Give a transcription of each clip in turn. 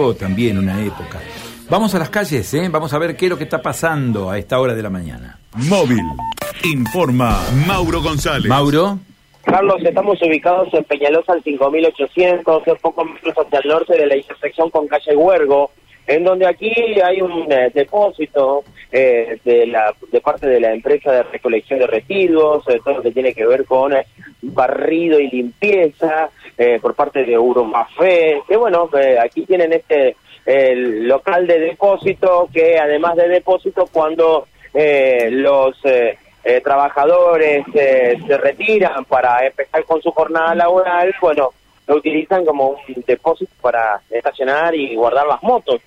marcó también una época. Vamos a las calles, ¿eh? vamos a ver qué es lo que está pasando a esta hora de la mañana. Móvil. Informa Mauro González. Mauro. Carlos, estamos ubicados en Peñalosa al 5800, un poco metros hacia el norte de la intersección con calle Huergo, en donde aquí hay un eh, depósito eh, de la de parte de la empresa de recolección de residuos, eh, todo lo que tiene que ver con eh, barrido y limpieza eh, por parte de Urumafé, que bueno, eh, aquí tienen este el local de depósito que además de depósito cuando eh, los eh, eh, trabajadores eh, se retiran para empezar con su jornada laboral, bueno, lo utilizan como un depósito para estacionar y guardar las motos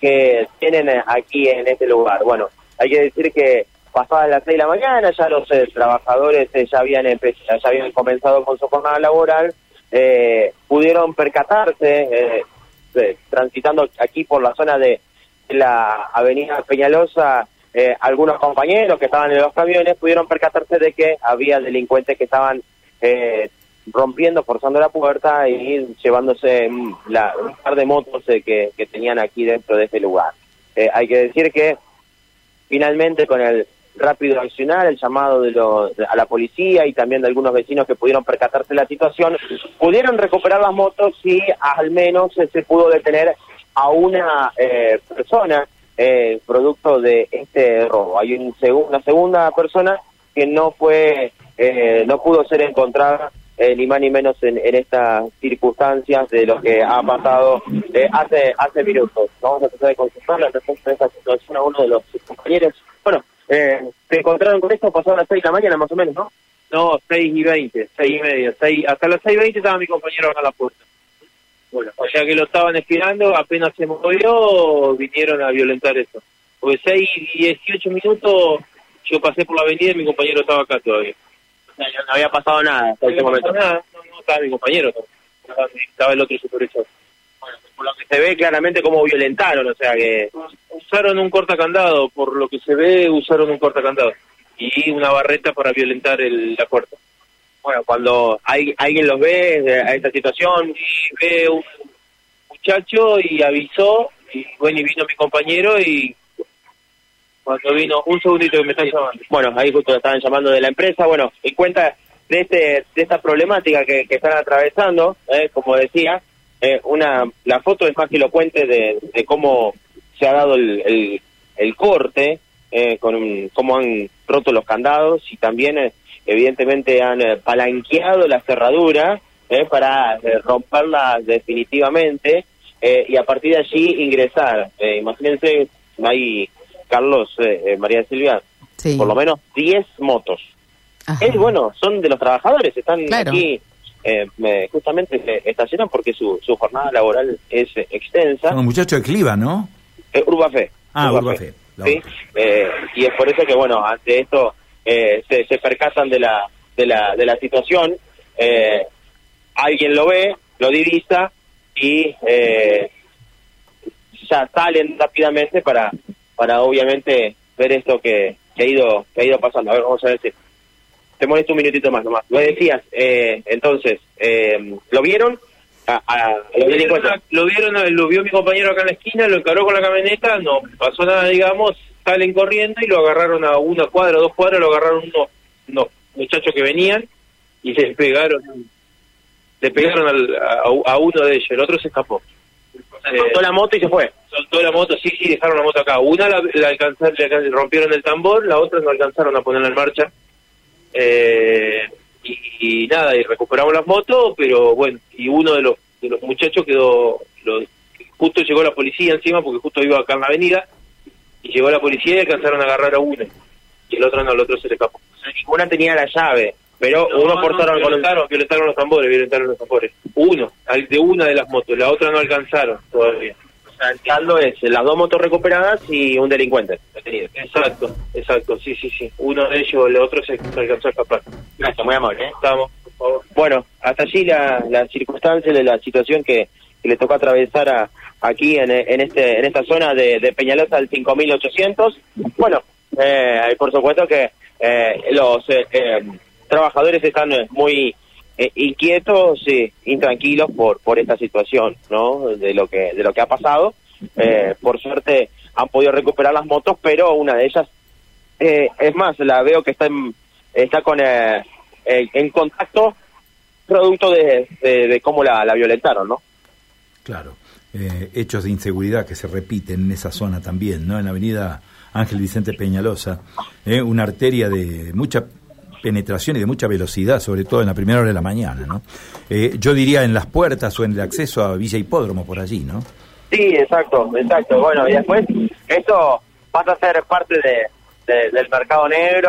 que tienen aquí en este lugar. Bueno, hay que decir que pasadas las 6 de la mañana ya los eh, trabajadores eh, ya habían empe- ya habían comenzado con su jornada laboral, eh, pudieron percatarse eh, eh, transitando aquí por la zona de la avenida Peñalosa, algunos compañeros que estaban en los camiones pudieron percatarse de que había delincuentes que estaban rompiendo, forzando la puerta y llevándose mm, la, un par de motos que, que tenían aquí dentro de este lugar. Hay que decir que finalmente con el rápido accionar, el llamado de lo- de- a la policía y también de algunos vecinos que pudieron percatarse de la situación, pudieron recuperar las motos y al menos se pudo detener a una eh, persona eh, producto de este robo. Hay un una segunda persona que no fue, eh, no pudo ser encontrada eh, ni más ni menos en, en estas circunstancias de lo que ha pasado eh, hace hace minutos. Vamos a tratar de consultar la respuesta de esta situación a uno de los compañeros. Bueno, eh, se encontraron con esto pasado las 6 de la mañana más o menos, ¿no? No, 6 y 20, 6 y media. seis- hasta las 6 y 20 estaba mi compañero acá a la puerta. Bueno, o sea que lo estaban esperando, apenas se movió, vinieron a violentar eso. Porque 6 y 18 minutos yo pasé por la avenida y mi compañero estaba acá todavía. O sea, no había pasado nada hasta ese No momento. pasó nada, no, no estaba mi compañero, estaba, estaba el otro supervisor. Por lo que se ve claramente cómo violentaron, o sea que... Usaron un cortacandado, por lo que se ve, usaron un cortacandado. Y una barreta para violentar el, la puerta. Bueno, cuando hay, alguien los ve eh, a esta situación, y ve un muchacho y avisó y bueno y vino mi compañero y cuando vino un segundito que me están llamando bueno, ahí justo estaban llamando de la empresa, bueno, y cuenta de este de esta problemática que, que están atravesando, eh, como decía, eh, una la foto es más elocuente de, de cómo se ha dado el, el, el corte, eh, con un- cómo han roto los candados y también eh, evidentemente han eh, palanqueado la cerradura eh, para eh, romperla definitivamente eh, y a partir de allí ingresar. Eh, imagínense, ahí Carlos, eh, eh, María Silvia, Sí. por lo menos 10 motos. Ajá. Es bueno, son de los trabajadores, están Claro. aquí, eh, me- justamente se estacionan porque su, su jornada laboral es extensa. Son los muchachos de Cliva, ¿no? Eh, Urbafé. Ah, Urbafé. La Sí, eh, y es por eso que, bueno, ante esto eh, se, se percatan de la, de la, de la situación. eh, alguien lo ve, lo divisa y eh, ya salen rápidamente para, para obviamente ver esto que, que ha ido que ha ido pasando. A ver, vamos a ver si te molesto un minutito más nomás. Lo decías, eh, entonces, eh, ¿lo vieron? A, a- lo vieron, lo vieron lo vio mi compañero acá en la esquina lo encaró con la camioneta no pasó nada digamos salen corriendo y lo agarraron a una cuadra dos cuadras lo agarraron unos, unos muchachos que venían y le pegaron le pegaron al- a, a uno de ellos el otro se escapó Eh, Soltó la moto y se fue. soltó la moto, sí, sí, dejaron la moto acá. Una la, la alcanzaron, le rompieron el tambor, la otra no alcanzaron a ponerla en marcha. Eh, y, y nada, y recuperamos las motos, pero bueno, y uno de los, de los muchachos quedó, lo- justo llegó la policía encima, porque justo iba acá en la avenida, y llegó la policía y alcanzaron a agarrar a uno. Y el otro no, el otro se le escapó. O sea, ninguna tenía la llave, pero uno No, portaron no, violentaron, violentaron los tambores, violentaron los tambores. Uno, de una de las motos, la otra no alcanzaron todavía. O sea, el saldo es las dos motos recuperadas y un delincuente detenido. Exacto, exacto, sí, sí, sí. Uno de ellos, el otro se, se alcanzó a escapar. Gracias, muy amable. ¿eh? Estamos, por favor. Bueno, hasta allí la, la circunstancia de la situación que, que le tocó atravesar a, aquí en, en este en esta zona de, de Peñalosa al 5800. Bueno, eh, por supuesto que eh, los eh, eh, trabajadores están eh, muy eh, inquietos, sí, intranquilos por por esta situación, ¿no? De lo que de lo que ha pasado. Eh, por suerte han podido recuperar las motos, pero una de ellas, eh, es más, la veo que está en, está con eh, en contacto producto de, de, de cómo la, la violentaron, ¿no? Claro. Eh, hechos de inseguridad que se repiten en esa zona también, ¿no? En la avenida Ángel Vicente Peñalosa, eh, una arteria de mucha penetración y de mucha velocidad, sobre todo en la primera hora de la mañana, ¿no? Eh, yo diría en las puertas o en el acceso a Villa Hipódromo por allí, ¿no? Sí, exacto, exacto. Bueno, y después esto pasa a ser parte de, de- del mercado negro.